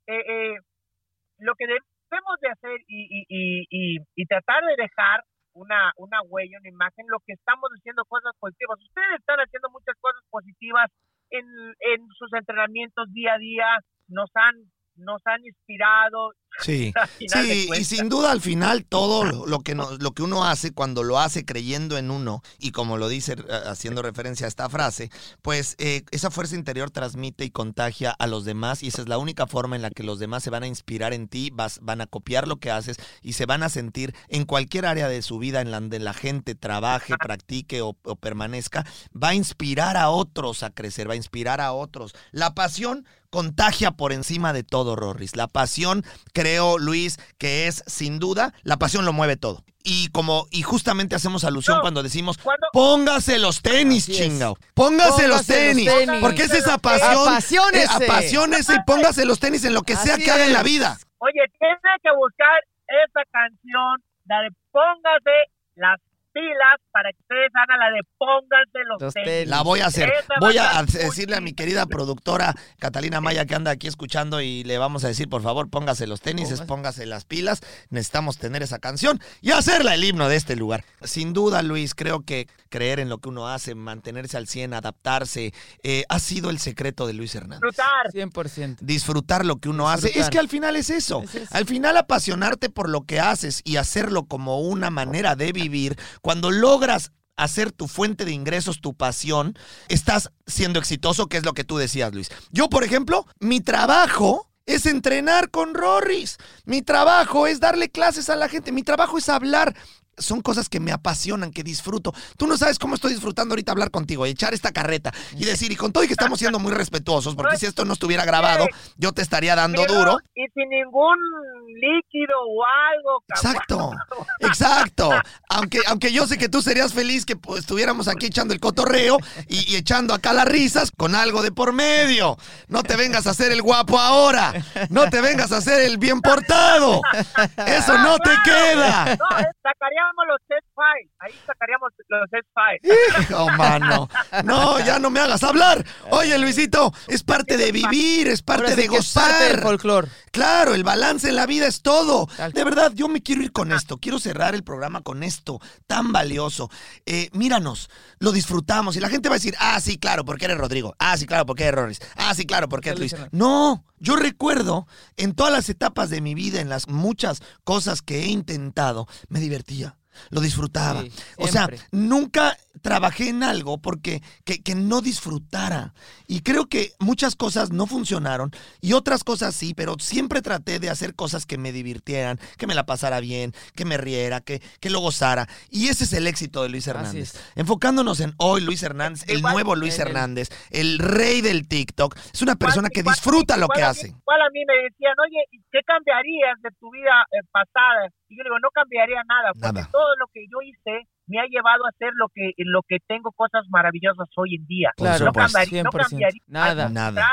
eh, eh, lo que debemos de hacer y, y, y, y, y tratar de dejar una, una huella, una imagen, lo que estamos haciendo cosas positivas. Ustedes están haciendo muchas cosas positivas en, en sus entrenamientos día a día, nos han, nos han inspirado. Sí, sí, y sin duda al final todo lo, que no- lo que uno hace cuando lo hace creyendo en uno y como lo dice eh, haciendo referencia a esta frase, pues eh, esa fuerza interior transmite y contagia a los demás y esa es la única forma en la que los demás se van a inspirar en ti, vas, van a copiar lo que haces y se van a sentir en cualquier área de su vida en la donde la gente trabaje, practique o, o permanezca, va a inspirar a otros a crecer, va a inspirar a otros. La pasión contagia por encima de todo, Rorris. La pasión, creo, Luis, que es sin duda, la pasión lo mueve todo. Y como, y justamente hacemos alusión No, cuando decimos, póngase los tenis, chingao. Póngase, los Póngase los tenis. tenis. Porque es esa pasión. Apasionese. eh, apasionese y póngase los tenis en lo que sea Así que haga en la vida. oye, tiene que buscar esa canción, la de Póngase las pilas para que ustedes hagan la de Pónganse los, Los tenis. La voy a hacer. Esa Voy a decirle a mi querida productora Catalina Maya que anda aquí escuchando y le vamos a decir, por favor, póngase los tenis, Póngase. póngase las pilas. Necesitamos tener esa canción y hacerla el himno de este lugar. Sin duda, Luis, creo que creer en lo que uno hace, mantenerse al 100, adaptarse, eh, ha sido el secreto de Luis Hernández. Disfrutar. 100%. Disfrutar lo que uno hace. Disfrutar. Es que al final es eso. Es eso. Al final apasionarte por lo que haces y hacerlo como una manera de vivir, cuando logras hacer tu fuente de ingresos, tu pasión, estás siendo exitoso, que es lo que tú decías, Luis. Yo, por ejemplo, mi trabajo es entrenar con Rorris. Mi trabajo es darle clases a la gente. Mi trabajo es hablar. Son cosas que me apasionan, que disfruto. Tú no sabes cómo estoy disfrutando ahorita hablar contigo, echar esta carreta y decir, y con todo y que estamos siendo muy respetuosos, porque si esto no estuviera grabado, yo te estaría dando Pero- duro. Y sin ningún líquido o algo. cabrón. Exacto, exacto. Aunque, aunque yo sé que tú serías feliz que pues, estuviéramos aquí echando el cotorreo y, y echando acá las risas con algo de por medio. No te vengas a hacer el guapo ahora. No te vengas a hacer el bien portado. Eso no te queda. No, sacaríamos los test files. Ahí sacaríamos los test files. Hijo, mano. No, ya no me hagas hablar. Oye, Luisito, es parte de vivir, es parte Ahora sí de que es parte del gozar. folclore. Claro, el balance en la vida es todo. De verdad, yo me quiero ir con esto. Quiero cerrar el programa con esto tan valioso. Eh, míranos, lo disfrutamos. Y la gente va a decir, ah, sí, claro, porque eres Rodrigo. Ah, sí, claro, porque eres Rorris. Ah, sí, claro, porque eres Luis. No, yo recuerdo en todas las etapas de mi vida, en las muchas cosas que he intentado, me divertía. Lo disfrutaba. Sí, o sea, nunca trabajé en algo porque que, que no disfrutara. Y creo que muchas cosas no funcionaron y otras cosas sí, pero siempre traté de hacer cosas que me divirtieran, que me la pasara bien, que me riera, que, que lo gozara. Y ese es el éxito de Luis Hernández. Enfocándonos en hoy, Luis Hernández, el Igual, nuevo Luis el- Hernández, el rey del TikTok. Es una persona que Igual- disfruta lo que hace. Igual a mí me decían, oye, ¿y ¿qué cambiarías de tu vida eh, pasada? Y yo digo, no cambiaría nada, porque Nada. todo lo que yo hice me ha llevado a hacer lo que lo que tengo cosas maravillosas hoy en día. Claro, no cambiaría, no 100%. cambiaría Nada. al Nada.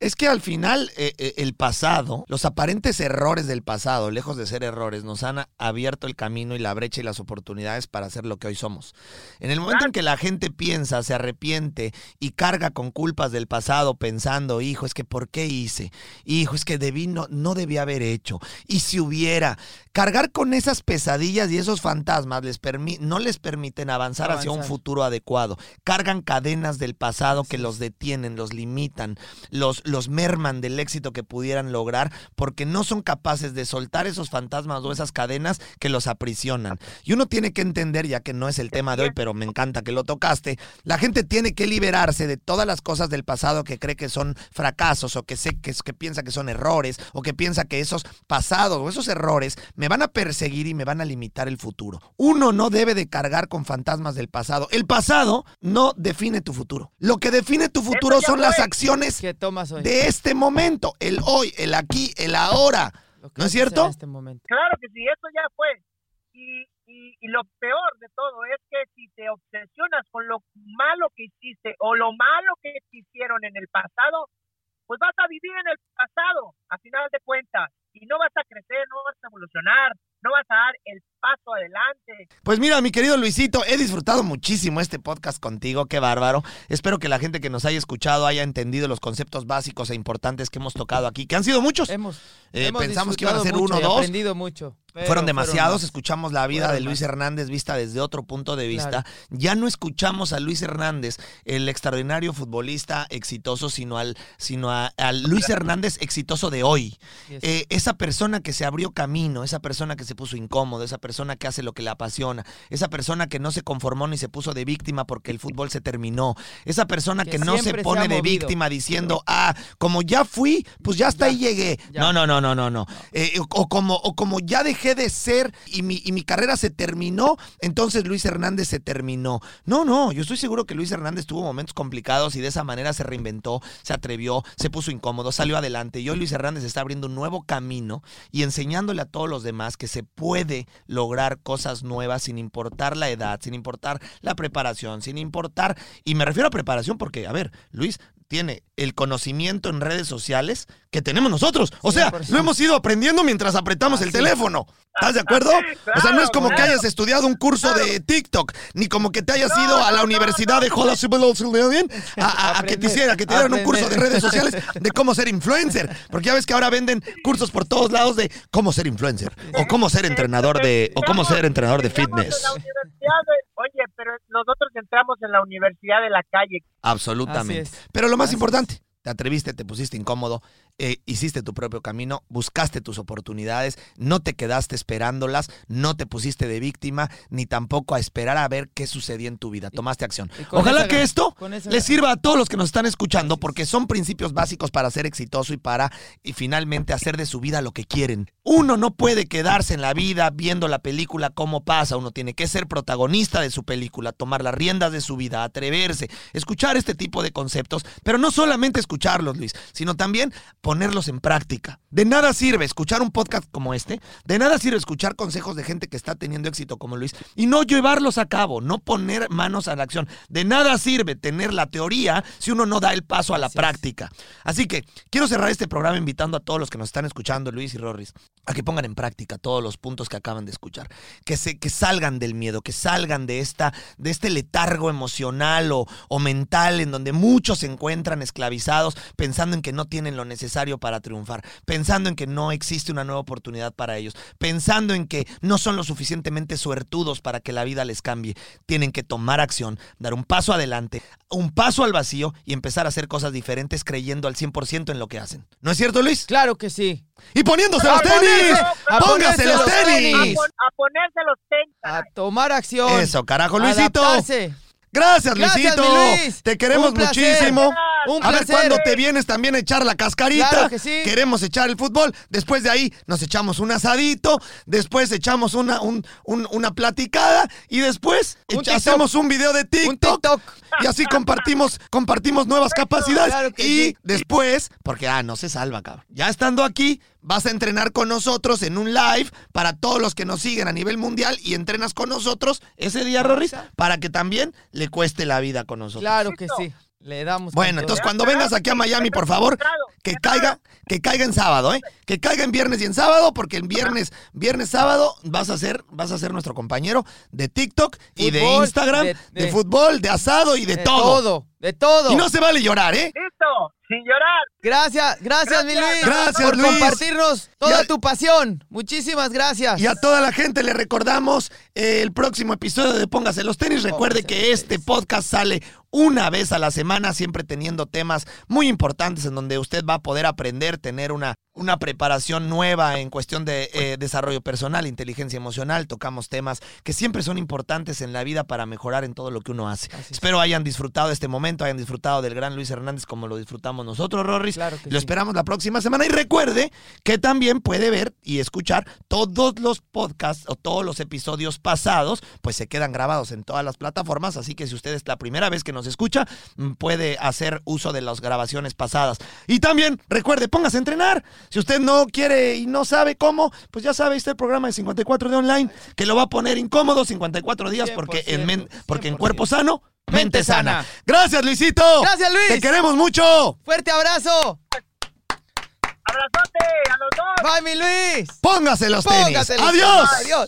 Es que al final eh, eh, el pasado, los aparentes errores del pasado, lejos de ser errores, nos han abierto el camino y la brecha y las oportunidades para ser lo que hoy somos. En el momento en que la gente piensa, se arrepiente y carga con culpas del pasado pensando, hijo, es que ¿por qué hice? Hijo, es que debí, no, no debí haber hecho. Y si hubiera, cargar con esas pesadillas y esos fantasmas les permi- no les permiten avanzar, hacia un futuro adecuado. Cargan cadenas del pasado que los detienen, los limitan, los, los merman del éxito que pudieran lograr porque no son capaces de soltar esos fantasmas o esas cadenas que los aprisionan. Y uno tiene que entender, ya que no es el tema de hoy, pero me encanta que lo tocaste, la gente tiene que liberarse de todas las cosas del pasado que cree que son fracasos o que, sé, que, que piensa que son errores o que piensa que esos pasados o esos errores me van a perseguir y me van a limitar el futuro. Uno no debe de cargar con fantasmas del pasado. El pasado no define tu futuro. Lo que define tu futuro son las acciones ¿Qué tomas hoy? De este momento, el hoy, el aquí, el ahora. ¿no es cierto? En este momento. Claro que sí, eso ya fue. Y, y, y lo peor de todo es que si te obsesionas con lo malo que hiciste o lo malo que te hicieron en el pasado, pues vas a vivir en el pasado, a final de cuentas. Y no vas a crecer, no vas a evolucionar, no vas a dar el paso adelante. Pues mira, mi querido Luisito, he disfrutado muchísimo este podcast contigo, qué bárbaro. Espero que la gente que nos haya escuchado haya entendido los conceptos básicos e importantes que hemos tocado aquí, que han sido muchos. Hemos, Eh, hemos pensamos que iban a ser uno o dos. aprendido mucho. Pero Fueron demasiados, escuchamos la vida de Luis. Hernández vista desde otro punto de vista. Claro. Ya no escuchamos a Luis Hernández, el extraordinario futbolista exitoso, sino al, sino a- Luis Hernández exitoso de hoy. Eh, esa persona que se abrió camino, esa persona que se puso incómodo, esa persona que hace lo que le apasiona, esa persona que no se conformó ni se puso de víctima porque el fútbol se terminó, esa persona que, Que no se pone de movido. víctima diciendo, ah, como ya fui, pues ya hasta Ya, ahí llegué. ya. No, no, no, no, no, no. Eh, o, o como, o como ya dejé de ser y mi, y mi carrera se terminó, entonces Luis Hernández se terminó. No, no, yo estoy seguro que Luis Hernández tuvo momentos complicados y de esa manera se reinventó, se atrevió, se puso incómodo, salió adelante. Y hoy Luis Hernández está abriendo un nuevo camino y enseñándole a todos los demás que se puede lograr cosas nuevas sin importar la edad, sin importar la preparación, sin importar, y me refiero a preparación porque, a ver, Luis tiene el conocimiento en redes sociales que tenemos nosotros. O sea, 100%. lo hemos ido aprendiendo mientras apretamos el teléfono. ¿Estás de acuerdo? O sea, no es como que hayas estudiado un curso de TikTok, ni como que te hayas ido a la no, Universidad no, de a, a- a que te Aprender, hiciera, que te dieran un curso de redes sociales de cómo ser influencer. Porque ya ves que ahora venden cursos por todos lados de cómo ser influencer, o cómo ser entrenador de, o cómo ser entrenador de fitness. oye, pero nosotros entramos en la universidad de la calle. Absolutamente. Pero lo más importante, te atreviste, te pusiste incómodo, eh, hiciste tu propio camino, buscaste tus oportunidades, no te quedaste esperándolas, no te pusiste de víctima, ni tampoco a esperar a ver qué sucedía en tu vida. Tomaste acción. Ojalá que esto les sirva a todos los que nos están escuchando, porque son principios básicos para ser exitoso y para y finalmente hacer de su vida lo que quieren. Uno no puede quedarse en la vida viendo la película cómo pasa, uno tiene que ser protagonista de su película, tomar las riendas de su vida, atreverse, escuchar este tipo de conceptos, pero no solamente escucharlos, Luis, sino también ponerlos en práctica. De nada sirve escuchar un podcast como este, de nada sirve escuchar consejos de gente que está teniendo éxito como Luis y no llevarlos a cabo, no poner manos a la acción. De nada sirve tener la teoría si uno no da el paso a la Así es. práctica. Así que quiero cerrar este programa invitando a todos los que nos están escuchando, Luis y Rorris, a que pongan en práctica todos los puntos que acaban de escuchar, que se que salgan del miedo, que salgan de esta de este letargo emocional o, o mental en donde muchos se encuentran esclavizados pensando en que no tienen lo necesario para triunfar, pensando en que no existe una nueva oportunidad para ellos, pensando en que no son lo suficientemente suertudos para que la vida les cambie. Tienen que tomar acción, dar un paso adelante, un paso al vacío y empezar a hacer cosas diferentes creyendo al 100% en lo que hacen. ¿No es cierto, Luis? Claro que sí. Y poniéndose A los tenis. a Póngase los tenis. pon- a ponerse los tenis. A tomar acción. Eso, carajo, Luisito. Adaptarse. Gracias, Gracias, Luisito. mi Luis. Te queremos muchísimo. Un a ver cuándo te vienes también a echar la cascarita. Claro que sí. Queremos echar el fútbol. Después de ahí nos echamos un asadito. Después echamos una, un- un- una platicada. Y después Un hacemos un video de TikTok. Un TikTok. Y así compartimos, compartimos nuevas capacidades. Claro que y sí. después, porque ah, no se salva, cabrón. Ya estando aquí, vas a entrenar con nosotros en un live para todos los que nos siguen a nivel mundial y entrenas con nosotros ese día, Rorris, para que también le cueste la vida con nosotros. Claro que sí. Le damos. Bueno, entonces cuando vengas aquí a Miami, por favor, que caiga, que caiga en sábado, ¿eh? Que caiga en viernes y en sábado, porque el viernes, viernes, sábado, vas a ser, vas a ser nuestro compañero de TikTok y de Instagram, de, de- de- fútbol, de asado y de, de todo. todo. De todo. Y no se vale llorar, ¿eh? Listo, sin llorar. Gracias, gracias, mi Gracias. Luis. Gracias, por Luis. compartirnos toda a- tu pasión. Muchísimas gracias. Y a toda la gente le recordamos eh, el próximo episodio de Póngase los tenis. Recuerde Póngase que este tenis. podcast sale una vez a la semana, siempre teniendo temas muy importantes en donde usted va a poder aprender, tener una, una preparación nueva en cuestión de eh, desarrollo personal, inteligencia emocional. Tocamos temas que siempre son importantes en la vida para mejorar en todo lo que uno hace. Es. Espero hayan disfrutado de este momento, hayan disfrutado del gran Luis Hernández como lo disfrutamos nosotros, Rorris. Claro Lo sí. esperamos la próxima semana y recuerde que también puede ver y escuchar todos los podcasts o todos los episodios pasados, pues se quedan grabados en todas las plataformas, así que si usted es la primera vez que nos escucha, mm, puede hacer uso de las grabaciones pasadas. Y también recuerde, póngase a entrenar. Si usted no quiere y no sabe cómo, pues ya sabe, el programa de 54 de online que lo va a poner incómodo 54 días porque en men- 100%, porque en 100%. cuerpo sano, mente Mente sana. sana. Gracias, Luisito. Gracias, Luis. Te queremos mucho. ¡Fuerte abrazo! Abrazote a los dos. ¡Bye, mi Luis! Póngase los tenis. Póngaselo. Adiós. Adiós.